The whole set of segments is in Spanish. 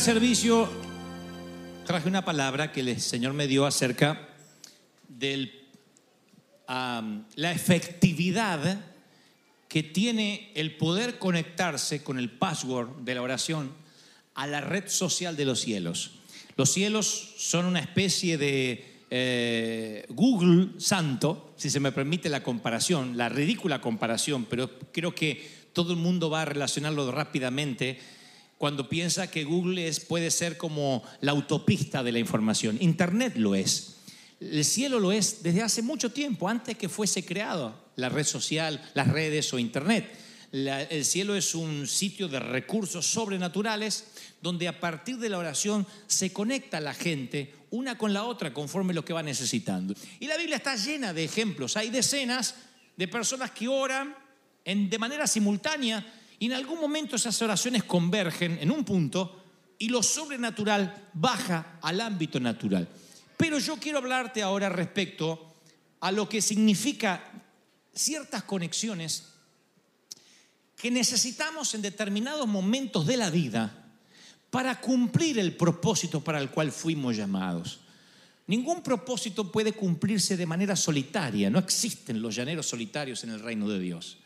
servicio traje una palabra que el Señor me dio acerca de la efectividad que tiene el poder conectarse con el password de la oración a la red social de los cielos. Los cielos son una especie de eh, Google santo, si se me permite la comparación, la ridícula comparación, pero creo que todo el mundo va a relacionarlo rápidamente cuando piensa que Google es, puede ser como la autopista de la información. Internet lo es. El cielo lo es desde hace mucho tiempo, antes que fuese creado la red social, las redes o Internet. El cielo es un sitio de recursos sobrenaturales donde a partir de la oración se conecta la gente una con la otra conforme lo que va necesitando. Y la Biblia está llena de ejemplos. Hay decenas de personas que oran en- de manera simultánea y en algún momento esas oraciones convergen en un punto y lo sobrenatural baja al ámbito natural. Pero yo quiero hablarte ahora respecto a lo que significa ciertas conexiones que necesitamos en determinados momentos de la vida para cumplir el propósito para el cual fuimos llamados. Ningún propósito puede cumplirse de manera solitaria, no existen los llaneros solitarios en el reino de Dios.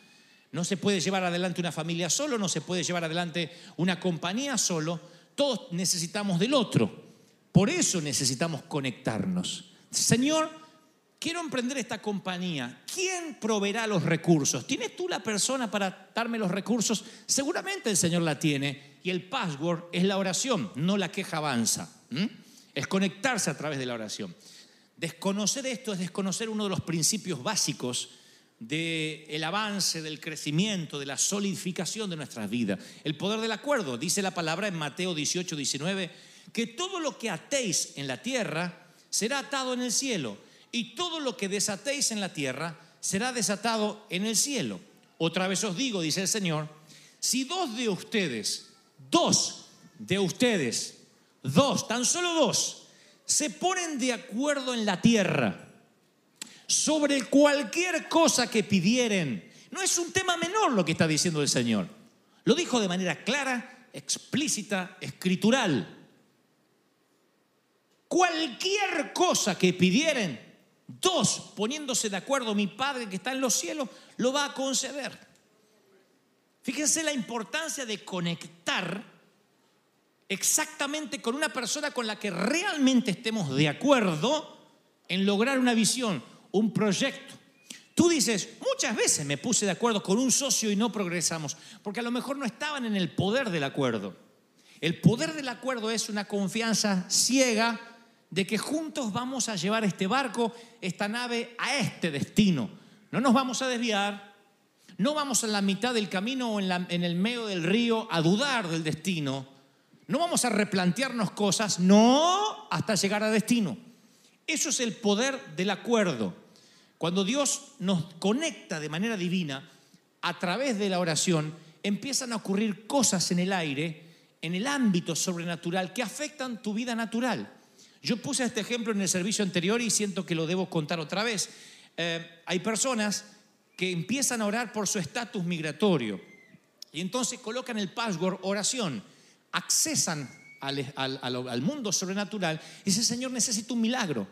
No se puede llevar adelante una familia solo, no se puede llevar adelante una compañía solo, todos necesitamos del otro. Por eso necesitamos conectarnos. Señor, quiero emprender esta compañía. ¿Quién proveerá los recursos? ¿Tienes tú la persona para darme los recursos? Seguramente el Señor la tiene. Y el password es la oración, no la queja avanza. Es conectarse a través de la oración. Desconocer esto es desconocer uno de los principios básicos del avance, del crecimiento, de la solidificación de nuestras vidas. El poder del acuerdo, dice la palabra en Mateo 18, 19, que todo lo que atéis en la tierra será atado en el cielo y todo lo que desatéis en la tierra será desatado en el cielo. Otra vez os digo, dice el Señor, si dos de ustedes, dos de ustedes, dos, tan solo dos, se ponen de acuerdo en la tierra sobre cualquier cosa que pidieren, no es un tema menor lo que está diciendo el Señor. Lo dijo de manera clara, explícita, escritural. Cualquier cosa que pidieren, dos, poniéndose de acuerdo, mi Padre que está en los cielos, lo va a conceder. Fíjense la importancia de conectar exactamente con una persona con la que realmente estemos de acuerdo en lograr una visión, un proyecto. Tú dices, muchas veces me puse de acuerdo con un socio y no progresamos, porque a lo mejor no estaban en el poder del acuerdo. El poder del acuerdo es una confianza ciega de que juntos vamos a llevar este barco, esta nave, a este destino. No nos vamos a desviar, no vamos en la mitad del camino o en, en el medio del río a dudar del destino. No vamos a replantearnos cosas, no, hasta llegar a destino. Eso es el poder del acuerdo. Cuando Dios nos conecta de manera divina a través de la oración, empiezan a ocurrir cosas en el aire, en el ámbito sobrenatural, que afectan tu vida natural. Yo puse este ejemplo en el servicio anterior y siento que lo debo contar otra vez. Eh, hay personas que empiezan a orar por su estatus migratorio y entonces colocan el password oración, accesan al, mundo sobrenatural y dicen, Señor, necesito un milagro.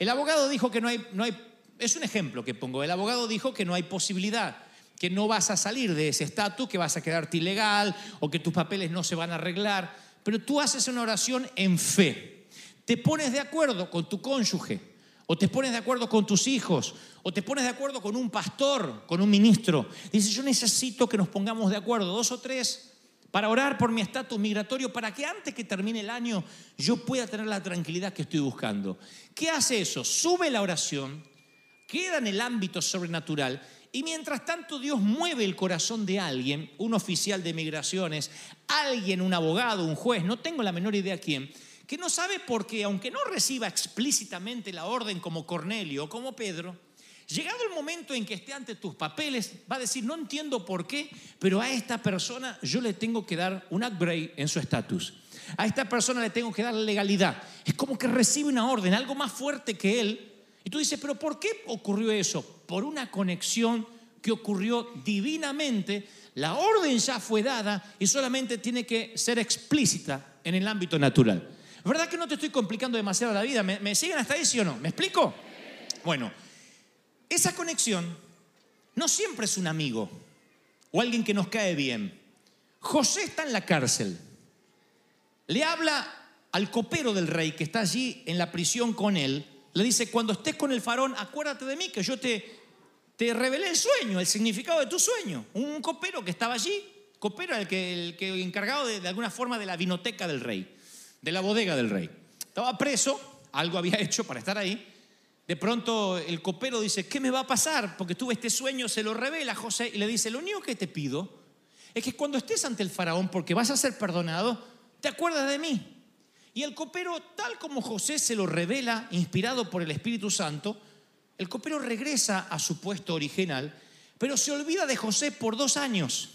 El abogado dijo que no hay, no hay, es un ejemplo que pongo, el abogado dijo que no hay posibilidad, que no vas a salir de ese estatus, que vas a quedarte ilegal o que tus papeles no se van a arreglar, pero tú haces una oración en fe. Te pones de acuerdo con tu cónyuge, o te pones de acuerdo con tus hijos, o te pones de acuerdo con un pastor, con un ministro. Dices, yo necesito que nos pongamos de acuerdo, dos o tres, para orar por mi estatus migratorio, para que antes que termine el año yo pueda tener la tranquilidad que estoy buscando. ¿Qué hace eso? Sube la oración, queda en el ámbito sobrenatural y mientras tanto Dios mueve el corazón de alguien, un oficial de migraciones, alguien, un abogado, un juez, no tengo la menor idea quién, que no sabe por qué, aunque no reciba explícitamente la orden como Cornelio o como Pedro, llegado el momento en que esté ante tus papeles, va a decir, no entiendo por qué, pero a esta persona yo le tengo que dar un upgrade en su estatus. A esta persona le tengo que dar legalidad. Es como que recibe una orden, algo más fuerte que él. Y tú dices, pero ¿por qué ocurrió eso? Por una conexión que ocurrió divinamente. La orden ya fue dada y solamente tiene que ser explícita en el ámbito natural. ¿Verdad que no te estoy complicando demasiado la vida? ¿Me, me siguen hasta ahí, sí o no? ¿Me explico? Bueno, esa conexión no siempre es un amigo o alguien que nos cae bien. José está en la cárcel. Le habla al copero del rey que está allí en la prisión con él. Le dice, cuando estés con el farón, acuérdate de mí, que yo te, te revelé el sueño, el significado de tu sueño. Un copero que estaba allí, copero el que, el que encargado de, de alguna forma de la vinoteca del rey, de la bodega del rey. Estaba preso, algo había hecho para estar ahí. De pronto el copero dice, ¿qué me va a pasar? Porque tuve este sueño, se lo revela José y le dice, lo único que te pido es que cuando estés ante el faraón, porque vas a ser perdonado, te acuerdas de mí. Y el copero, tal como José se lo revela, inspirado por el Espíritu Santo, el copero regresa a su puesto original, pero se olvida de José por dos años.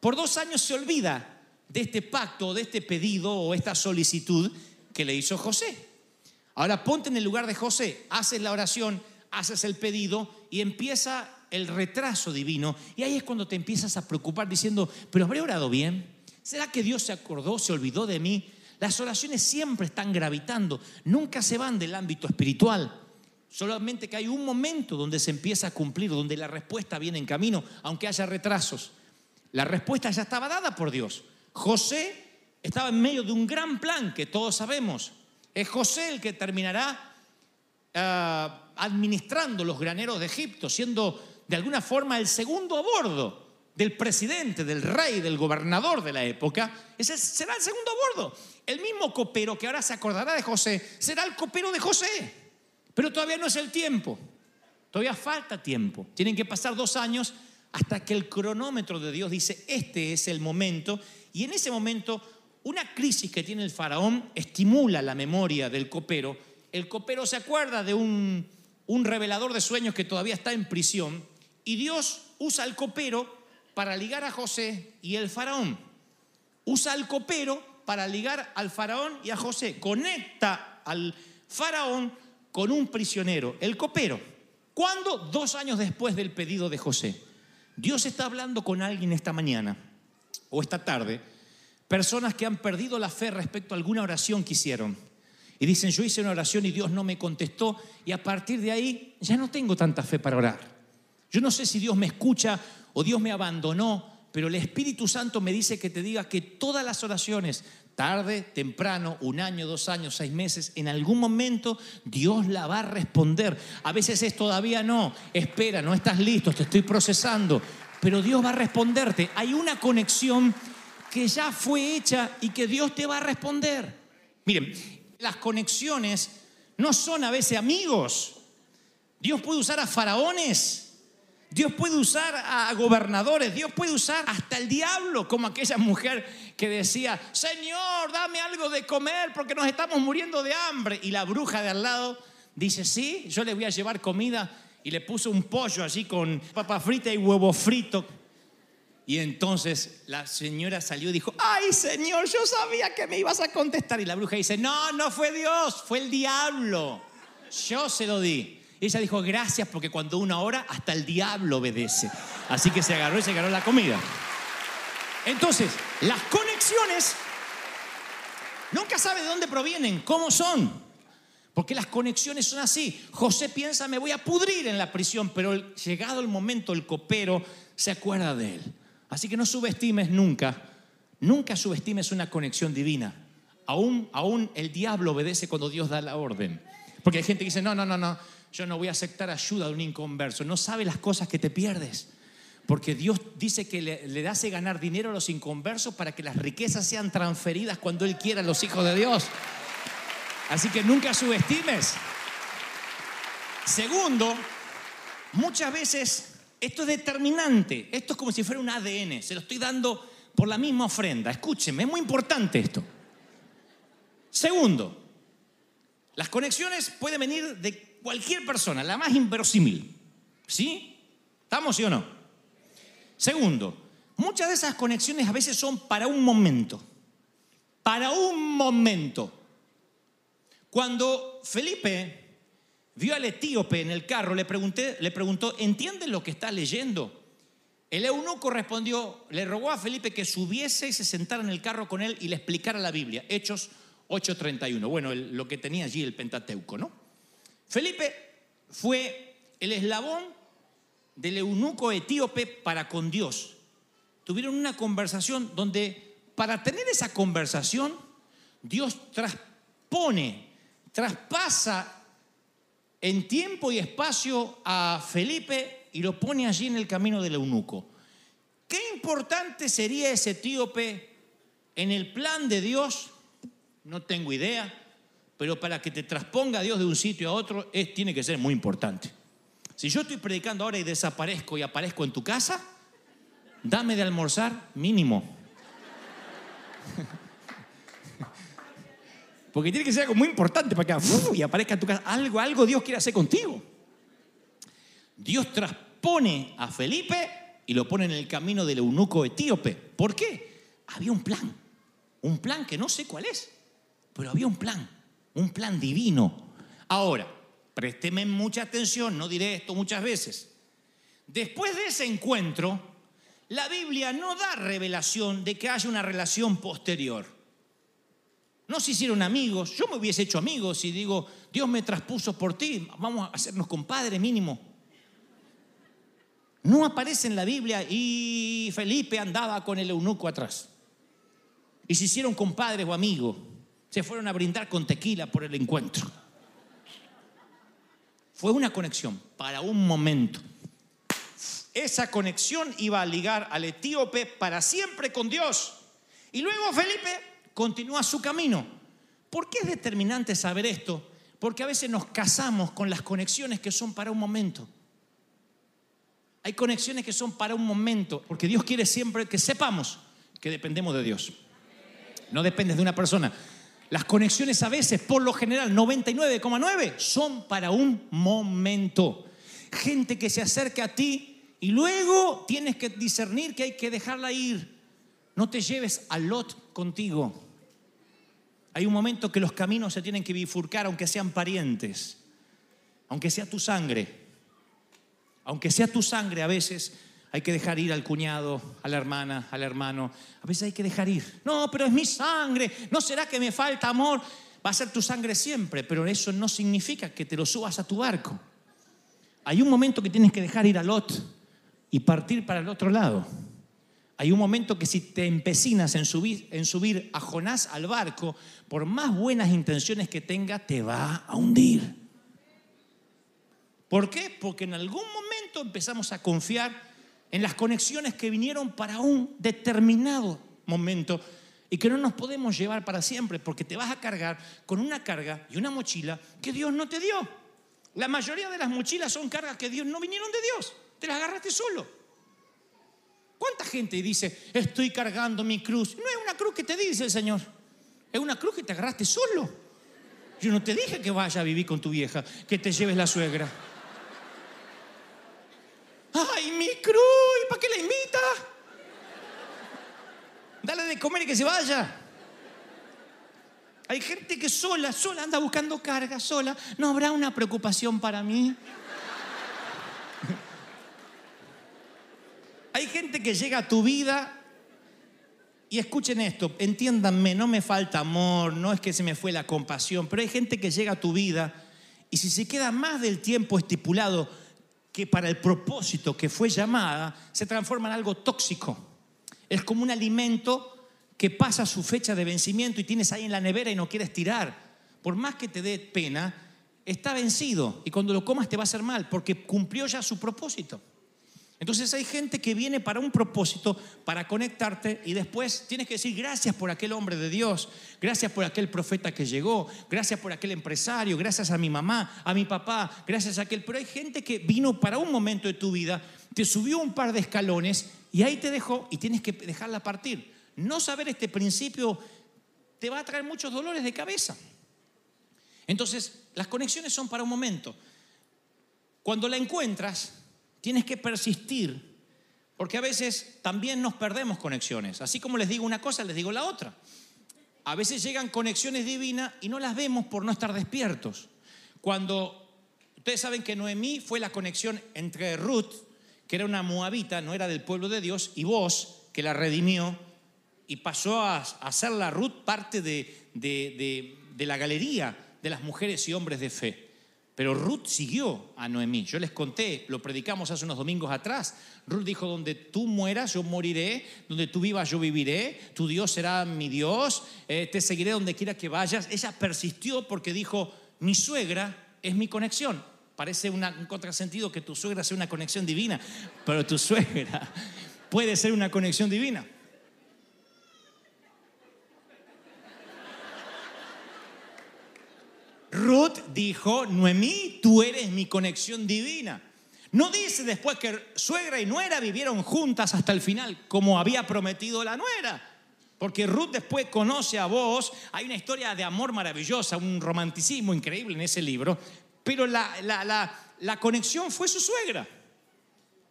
Por dos años se olvida de este pacto, de este pedido o esta solicitud que le hizo José. Ahora ponte en el lugar de José, haces la oración, haces el pedido y empieza el retraso divino. Y ahí es cuando te empiezas a preocupar diciendo, pero ¿habré orado bien? ¿Será que Dios se acordó, se olvidó de mí? Las oraciones siempre están gravitando, nunca se van del ámbito espiritual. Solamente que hay un momento donde se empieza a cumplir, donde la respuesta viene en camino, aunque haya retrasos. La respuesta ya estaba dada por Dios. José estaba en medio de un gran plan que todos sabemos. Es José el que terminará uh, administrando los graneros de Egipto, siendo de alguna forma el segundo a bordo del presidente, del rey, del gobernador de la época. Ese será el segundo a. El mismo copero que ahora se acordará de José será el copero de José. Pero todavía no es el tiempo. Todavía falta tiempo. Tienen que pasar dos años hasta que el cronómetro de Dios dice, este es el momento. Y en ese momento, una crisis que tiene el faraón estimula la memoria del copero. El copero se acuerda de un, un revelador de sueños que todavía está en prisión. Y Dios usa al copero para ligar a José y el faraón. Usa al copero para ligar al faraón y a José. Conecta al faraón con un prisionero, el copero. ¿Cuándo? Dos años después del pedido de José. Dios está hablando con alguien esta mañana o esta tarde, personas que han perdido la fe respecto a alguna oración que hicieron. Y dicen, yo hice una oración y Dios no me contestó y a partir de ahí ya no tengo tanta fe para orar. Yo no sé si Dios me escucha o Dios me abandonó, pero el Espíritu Santo me dice que te diga que todas las oraciones, tarde, temprano, un año, dos años, seis meses, en algún momento Dios la va a responder. A veces es todavía no, espera, no estás listo, te estoy procesando, pero Dios va a responderte. Hay una conexión que ya fue hecha y que Dios te va a responder. Miren, las conexiones no son a veces amigos. Dios puede usar a faraones. Dios puede usar a gobernadores, Dios puede usar hasta el diablo, como aquella mujer que decía, Señor, dame algo de comer porque nos estamos muriendo de hambre. Y la bruja de al lado dice, sí, yo le voy a llevar comida. Y le puso un pollo allí con papa frita y huevo frito. Y entonces la señora salió y dijo, ay Señor, yo sabía que me ibas a contestar. Y la bruja dice, no, no fue Dios, fue el diablo. Yo se lo di. Ella dijo, gracias, porque cuando uno ora, hasta el diablo obedece. Así que se agarró y se agarró la comida. Entonces, las conexiones nunca sabe de dónde provienen, cómo son. Porque las conexiones son así. José piensa, me voy a pudrir en la prisión, pero llegado el momento, el copero se acuerda de él. Así que no subestimes nunca, nunca subestimes una conexión divina. Aún, aún el diablo obedece cuando Dios da la orden. Porque hay gente que dice, no, no, no, no, yo no voy a aceptar ayuda de un inconverso. No sabe las cosas que te pierdes. Porque Dios dice que le, le hace ganar dinero a los inconversos para que las riquezas sean transferidas cuando Él quiera a los hijos de Dios. Así que nunca subestimes. Segundo, muchas veces esto es determinante. Esto es como si fuera un ADN. Se lo estoy dando por la misma ofrenda. Escúcheme, es muy importante esto. Segundo, las conexiones pueden venir de cualquier persona, la más inverosímil. ¿Sí? ¿Estamos sí o no? Segundo, muchas de esas conexiones a veces son para un momento. Para un momento. Cuando Felipe vio al etíope en el carro, le, pregunté, le preguntó, ¿entiendes lo que está leyendo? El eunuco respondió, le rogó a Felipe que subiese y se sentara en el carro con él y le explicara la Biblia. Hechos 8:31. Bueno, lo que tenía allí el Pentateuco, ¿no? Felipe fue el eslabón del eunuco etíope para con Dios. Tuvieron una conversación donde para tener esa conversación Dios traspone, traspasa en tiempo y espacio a Felipe y lo pone allí en el camino del eunuco. Qué importante sería ese etíope en el plan de Dios, no tengo idea, pero para que te trasponga Dios de un sitio a otro tiene que ser muy importante. Si yo estoy predicando ahora y desaparezco y aparezco en tu casa, dame de almorzar mínimo. Porque tiene que ser algo muy importante para que y aparezca en tu casa. Algo, algo Dios quiere hacer contigo. Dios traspone a Felipe y lo pone en el camino del eunuco etíope. ¿Por qué? Había un plan. Un plan que no sé cuál es, pero había un plan. Un plan divino. Ahora, présteme mucha atención, no diré esto muchas veces. Después de ese encuentro, la Biblia no da revelación de que haya una relación posterior. No se hicieron amigos. Yo me hubiese hecho amigos y digo, Dios me traspuso por ti, vamos a hacernos compadre mínimo. No aparece en la Biblia y Felipe andaba con el eunuco atrás. Y se hicieron compadres o amigos. Se fueron a brindar con tequila por el encuentro. Fue una conexión para un momento. Esa conexión iba a ligar al etíope para siempre con Dios. Y luego Felipe continúa su camino. ¿Por qué es determinante saber esto? Porque a veces nos casamos con las conexiones que son para un momento. Hay conexiones que son para un momento, porque Dios quiere siempre que sepamos que dependemos de Dios. No dependes de una persona. Las conexiones a veces, por lo general, 99,9 son para un momento. Gente que se acerca a ti y luego tienes que discernir que hay que dejarla ir. No te lleves a Lot contigo. Hay un momento que los caminos se tienen que bifurcar, aunque sean parientes, aunque sea tu sangre. Aunque sea tu sangre, a veces hay que dejar ir al cuñado, a la hermana, al hermano. A veces hay que dejar ir. No, pero es mi sangre. ¿No será que me falta amor? Va a ser tu sangre siempre, pero eso no significa que te lo subas a tu barco. Hay un momento que tienes que dejar ir a Lot y partir para el otro lado. Hay un momento que si te empecinas en subir, en subir a Jonás al barco, por más buenas intenciones que tenga, te va a hundir. ¿Por qué? Porque en algún momento empezamos a confiar en las conexiones que vinieron para un determinado momento y que no nos podemos llevar para siempre porque te vas a cargar con una carga y una mochila que Dios no te dio. La mayoría de las mochilas son cargas que Dios no vinieron de Dios, te las agarraste solo. ¿Cuánta gente dice, estoy cargando mi cruz? No es una cruz que te dice el Señor, es una cruz que te agarraste solo. Yo no te dije que vayas a vivir con tu vieja, que te lleves la suegra. ¡Ay, mi cruz! ¿Y para qué la invita? Dale de comer y que se vaya. Hay gente que sola, sola anda buscando carga, sola. ¿No habrá una preocupación para mí? Hay gente que llega a tu vida y escuchen esto, entiéndanme, no me falta amor, no es que se me fue la compasión, pero hay gente que llega a tu vida y si se queda más del tiempo estipulado que para el propósito que fue llamada, se transforma en algo tóxico. Es como un alimento que pasa su fecha de vencimiento y tienes ahí en la nevera y no quieres tirar. Por más que te dé pena, está vencido y cuando lo comas te va a hacer mal porque cumplió ya su propósito. Entonces hay gente que viene para un propósito, para conectarte y después tienes que decir gracias por aquel hombre de Dios, gracias por aquel profeta que llegó, gracias por aquel empresario, gracias a mi mamá, a mi papá, gracias a aquel. Pero hay gente que vino para un momento de tu vida, te subió un par de escalones y ahí te dejó y tienes que dejarla partir. No saber este principio te va a traer muchos dolores de cabeza. Entonces, las conexiones son para un momento. Cuando la encuentras, tienes que persistir, porque a veces también nos perdemos conexiones. Así como les digo una cosa, les digo la otra. A veces llegan conexiones divinas y no las vemos por no estar despiertos. Cuando ustedes saben que Noemí fue la conexión entre Ruth, que era una moabita, no era del pueblo de Dios, y vos, que la redimió, y pasó a, ser la Ruth parte de, de- de- de la galería de las mujeres y hombres de fe. Pero Ruth siguió a Noemí. Yo les conté, lo predicamos hace unos domingos atrás. Ruth dijo, donde tú mueras, yo moriré, donde tú vivas, yo viviré, tu Dios será mi Dios, eh, te seguiré donde quiera que vayas. Ella persistió porque dijo, mi suegra es mi conexión. Parece una- un contrasentido que tu suegra sea una conexión divina, pero tu suegra puede ser una conexión divina. Ruth dijo, Noemí, tú eres mi conexión divina. No dice después que suegra y nuera vivieron juntas hasta el final, como había prometido la nuera. Porque Ruth después conoce a vos. Hay una historia de amor maravillosa, un romanticismo increíble en ese libro. Pero la, la- la- la conexión fue su suegra.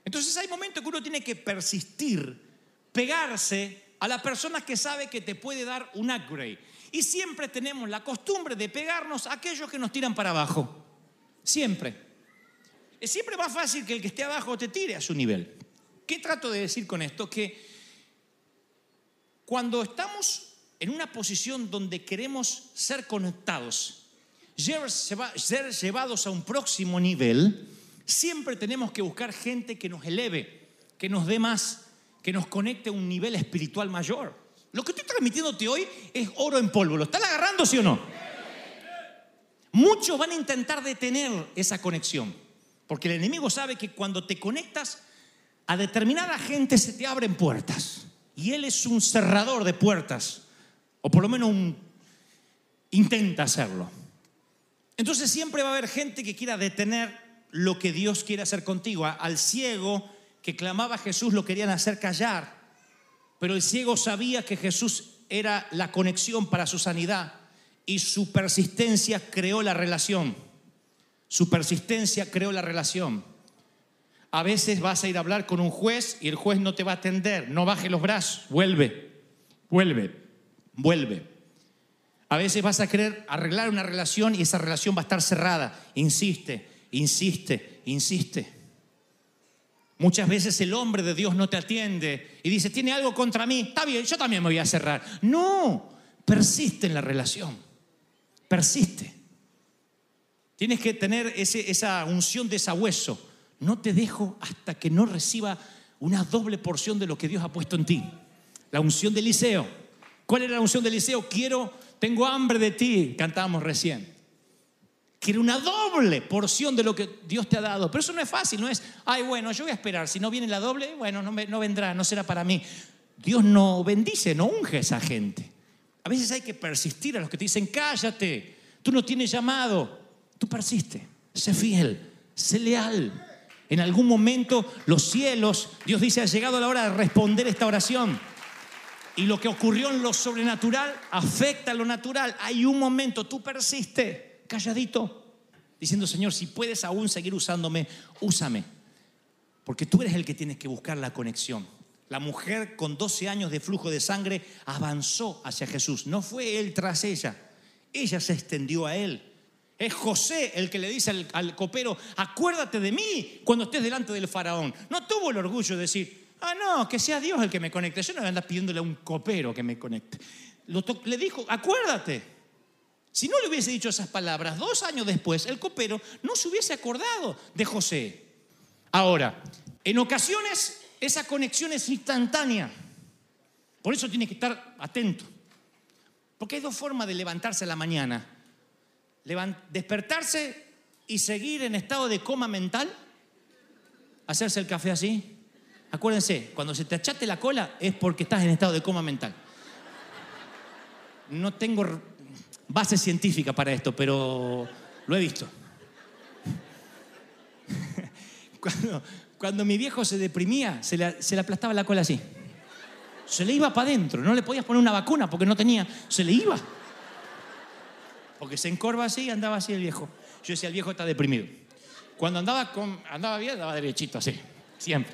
Entonces hay momentos que uno tiene que persistir, pegarse a la persona que sabe que te puede dar un upgrade. Y siempre tenemos la costumbre de pegarnos a aquellos que nos tiran para abajo. Siempre. Es siempre más fácil que el que esté abajo te tire a su nivel. ¿Qué trato de decir con esto? Que cuando estamos en una posición donde queremos ser conectados, ser llevados a un próximo nivel, siempre tenemos que buscar gente que nos eleve, que nos dé más, que nos conecte a un nivel espiritual mayor. Lo que estoy transmitiéndote hoy es oro en polvo. ¿Lo están agarrando, sí o no? Muchos van a intentar detener esa conexión, porque el enemigo sabe que cuando te conectas a determinada gente se te abren puertas. Y él es un cerrador de puertas, o por lo menos un, intenta hacerlo. Entonces siempre va a haber gente que quiera detener lo que Dios quiere hacer contigo. Al ciego que clamaba a Jesús lo querían hacer callar, pero el ciego sabía que Jesús era la conexión para su sanidad y su persistencia creó la relación. Su persistencia creó la relación. A veces vas a ir a hablar con un juez y el juez no te va a atender. No baje los brazos. Vuelve, vuelve, vuelve. A veces vas a querer arreglar una relación y esa relación va a estar cerrada. Insiste, insiste, insiste. Muchas veces el hombre de Dios no te atiende y dice, tiene algo contra mí. Está bien, yo también me voy a cerrar. No, persiste en la relación. Persiste. Tienes que tener ese- esa unción de sabueso. No te dejo hasta que no reciba una doble porción de lo que Dios ha puesto en ti. La unción de Eliseo. ¿Cuál era la unción de Eliseo? Quiero, tengo hambre de ti, cantábamos recién. Quiero una doble porción de lo que Dios te ha dado. Pero eso no es fácil, no es, ay, bueno, yo voy a esperar. Si no viene la doble, bueno, no vendrá, no será para mí. Dios no bendice, no unge a esa gente. A veces hay que persistir a los que te dicen, cállate, tú no tienes llamado. Tú persiste, sé fiel, sé leal. En algún momento los cielos, Dios dice, ha llegado la hora de responder esta oración. Y lo que ocurrió en lo sobrenatural afecta a lo natural. Hay un momento, tú persiste, calladito, diciendo, Señor, si puedes aún seguir usándome, úsame. Porque tú eres el que tienes que buscar la conexión. La mujer con 12 años de flujo de sangre avanzó hacia Jesús. No fue él tras ella. Ella se extendió a él. Es José el que le dice al, al copero, acuérdate de mí cuando estés delante del faraón. No tuvo el orgullo de decir, Ah, no, que sea Dios el que me conecte. Yo no voy a andar pidiéndole a un copero que me conecte. Lo le dijo, acuérdate. Si no le hubiese dicho esas palabras, dos años después, el copero no se hubiese acordado de José. Ahora, en ocasiones esa conexión es instantánea. Por eso tiene que estar atento. Porque hay dos formas de levantarse a la mañana. Levan- despertarse y seguir en estado de coma mental. Hacerse el café así. Acuérdense, cuando se te achate la cola es porque estás en estado de coma mental. No tengo base científica para esto, pero lo he visto. Cuando, cuando mi viejo se deprimía, se le, se le aplastaba la cola así. Se le iba para adentro. No le podías poner una vacuna porque no tenía. Se le iba. Porque se encorva así y andaba así el viejo. Yo decía, el viejo está deprimido. Cuando andaba, con, andaba bien, andaba derechito así. Siempre.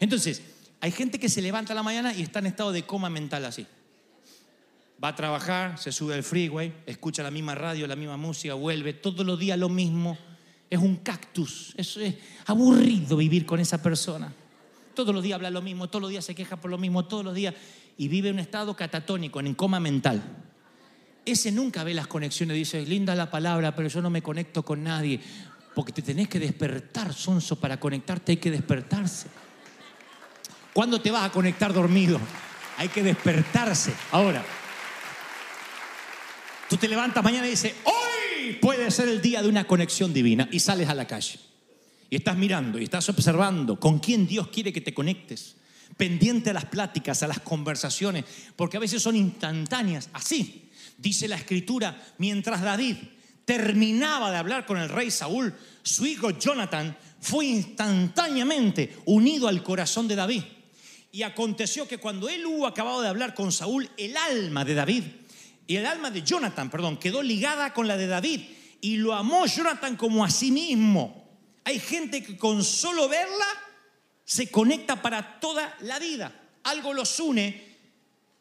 Entonces, hay gente que se levanta a la mañana y está en estado de coma mental así. Va a trabajar, se sube al freeway, escucha la misma radio, la misma música, vuelve, todos los días lo mismo. Es un cactus. Es aburrido vivir con esa persona. Todos los días habla lo mismo, todos los días se queja por lo mismo, todos los días. Y vive en un estado catatónico, en coma mental. Ese nunca ve las conexiones, dice, linda la palabra, pero yo no me conecto con nadie. Porque te tenés que despertar, sonso, para conectarte hay que despertarse. ¿Cuándo te vas a conectar dormido? Hay que despertarse. Ahora, tú te levantas mañana y dices, hoy puede ser el día de una conexión divina y sales a la calle. Y estás mirando y estás observando con quién Dios quiere que te conectes. Pendiente a las pláticas, a las conversaciones, porque a veces son instantáneas. Así dice la escritura, mientras David terminaba de hablar con el rey Saúl, su hijo Jonathan fue instantáneamente unido al corazón de David. Y aconteció que cuando él hubo acabado de hablar con Saúl, el alma de David y el alma de Jonathan, perdón, quedó ligada con la de David y lo amó Jonathan como a sí mismo. Hay gente que con solo verla se conecta para toda la vida. Algo los une,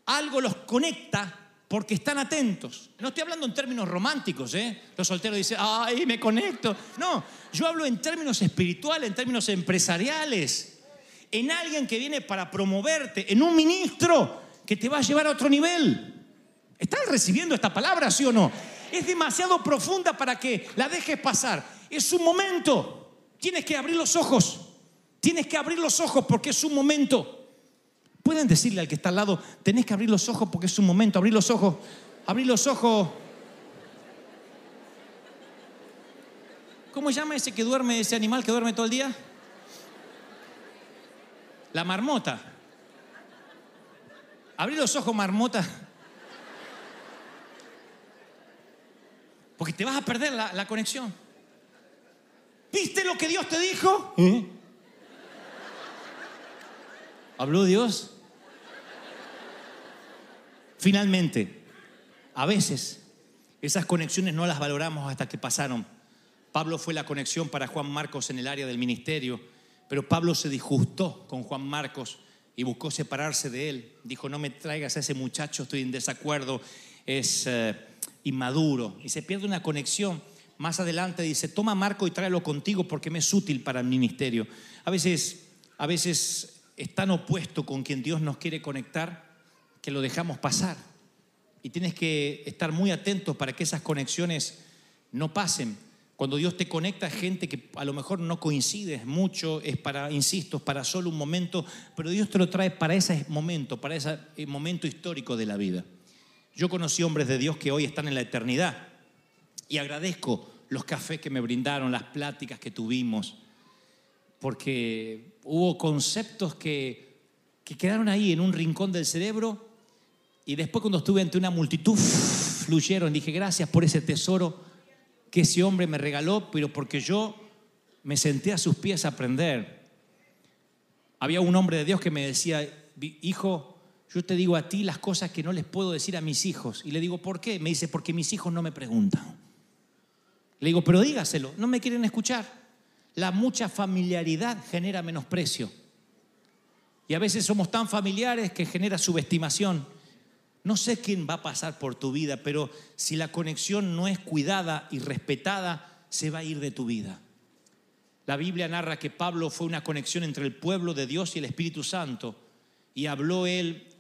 algo los conecta porque están atentos. No estoy hablando en términos románticos, ¿eh? Los solteros dicen, ay, me conecto. No, yo hablo en términos espirituales, en términos empresariales, en alguien que viene para promoverte, en un ministro que te va a llevar a otro nivel. ¿Están recibiendo esta palabra, sí o no? Es demasiado profunda para que la dejes pasar. Es un momento. Tienes que abrir los ojos. Tienes que abrir los ojos porque es un momento. Pueden decirle al que está al lado, tenés que abrir los ojos porque es un momento. Abrir los ojos. Abrir los ojos. ¿Cómo llama ese que duerme, ese animal que duerme todo el día? La marmota. Abrir los ojos, marmota. Porque te vas a perder la, la conexión. ¿Viste lo que Dios te dijo? ¿Eh? ¿Habló Dios? Finalmente, a veces esas conexiones no las valoramos hasta que pasaron. Pablo fue la conexión para Juan Marcos en el área del ministerio, pero Pablo se disgustó con Juan Marcos y buscó separarse de él. Dijo, no me traigas a ese muchacho, estoy en desacuerdo, es eh, inmaduro. Y se pierde una conexión. Más adelante dice, toma Marco y tráelo contigo porque me es útil para el ministerio. A veces, a veces es tan opuesto con quien Dios nos quiere conectar que lo dejamos pasar. Y tienes que estar muy atento para que esas conexiones no pasen. Cuando Dios te conecta a gente que a lo mejor no coincides mucho, es para, insisto, es para solo un momento, pero Dios te lo trae para ese momento, para ese momento histórico de la vida. Yo conocí hombres de Dios que hoy están en la eternidad y agradezco los cafés que me brindaron, las pláticas que tuvimos, porque hubo conceptos que, que quedaron ahí en un rincón del cerebro y después cuando estuve ante una multitud fluyeron. Dije, gracias por ese tesoro que ese hombre me regaló, pero porque yo me senté a sus pies a aprender. Había un hombre de Dios que me decía, hijo, yo te digo a ti las cosas que no les puedo decir a mis hijos. Y le digo, ¿por qué? Me dice, porque mis hijos no me preguntan. Le digo, pero dígaselo, no me quieren escuchar. La mucha familiaridad genera menosprecio. Y a veces somos tan familiares que genera subestimación. No sé quién va a pasar por tu vida, pero si la conexión no es cuidada y respetada, se va a ir de tu vida. La Biblia narra que Pablo fue una conexión entre el pueblo de Dios y el Espíritu Santo. Y habló él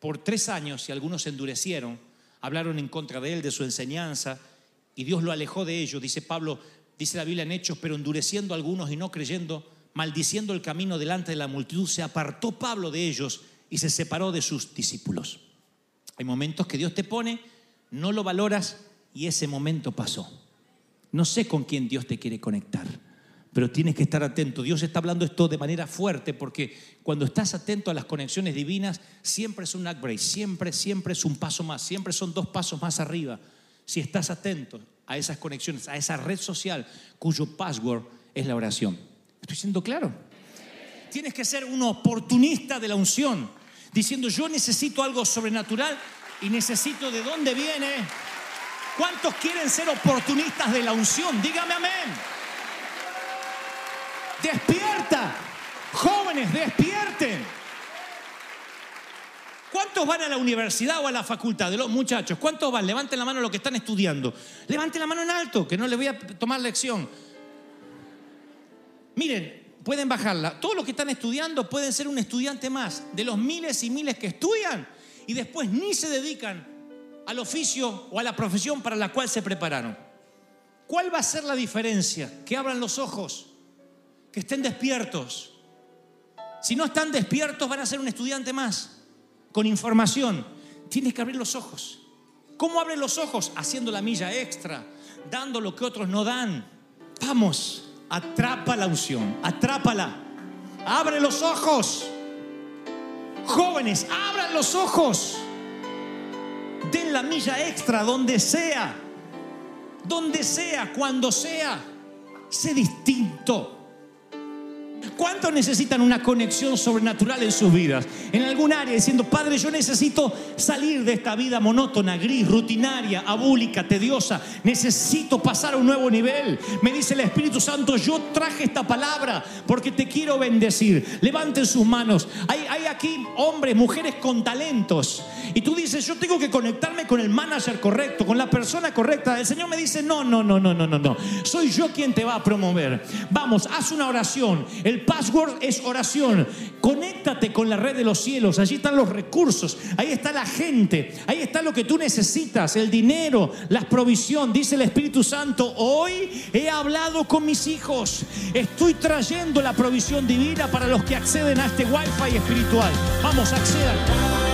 por tres años y algunos se endurecieron, hablaron en contra de él, de su enseñanza, y Dios lo alejó de ellos. Dice Pablo, dice la Biblia en Hechos, pero endureciendo algunos y no creyendo, maldiciendo el camino delante de la multitud, se apartó Pablo de ellos y se separó de sus discípulos. Hay momentos que Dios te pone, no lo valoras y ese momento pasó. No sé con quién Dios te quiere conectar, pero tienes que estar atento. Dios está hablando esto de manera fuerte porque cuando estás atento a las conexiones divinas, siempre es un upgrade, siempre, siempre es un paso más, siempre son dos pasos más arriba. Si estás atento a esas conexiones, a esa red social cuyo password es la oración. ¿Estoy siendo claro? Tienes que ser un oportunista de la unción, diciendo yo necesito algo sobrenatural y necesito de dónde viene. ¿Cuántos quieren ser oportunistas de la unción? Dígame amén. Despierta. Jóvenes, despierten. ¿Cuántos van a la universidad o a la facultad? De los muchachos, ¿cuántos van? Levanten la mano los que están estudiando. Levanten la mano en alto, que no les voy a tomar lección. Miren, pueden bajarla. Todos los que están estudiando pueden ser un estudiante más de los miles y miles que estudian y después ni se dedican al oficio o a la profesión para la cual se prepararon. ¿Cuál va a ser la diferencia? Que abran los ojos, que estén despiertos. Si no están despiertos van a ser un estudiante más, con información. Tienes que abrir los ojos. ¿Cómo abren los ojos? Haciendo la milla extra, dando lo que otros no dan. Vamos, atrapa la unción, atrápala. Abre los ojos. Jóvenes, abran los ojos. Den la milla extra donde sea. Donde sea, cuando sea. Sé distinto. ¿Cuántos necesitan una conexión sobrenatural en sus vidas? En algún área diciendo, Padre, yo necesito salir de esta vida monótona, gris, rutinaria, abúlica, tediosa. Necesito pasar a un nuevo nivel. Me dice el Espíritu Santo, yo traje esta palabra porque te quiero bendecir. Levanten sus manos. Hay, aquí hombres, mujeres con talentos. Y tú dices, yo tengo que conectarme con el manager correcto, con la persona correcta. El Señor me dice, no, no, no, no, no, no, no. Soy yo quien te va a promover. Vamos, haz una oración. El password es oración. Conéctate con la red de los cielos. Allí están los recursos. Ahí está la gente. Ahí está lo que tú necesitas. El dinero, la provisión. Dice el Espíritu Santo, hoy he hablado con mis hijos. Estoy trayendo la provisión divina para los que acceden a este wifi espiritual. Vamos, accedan.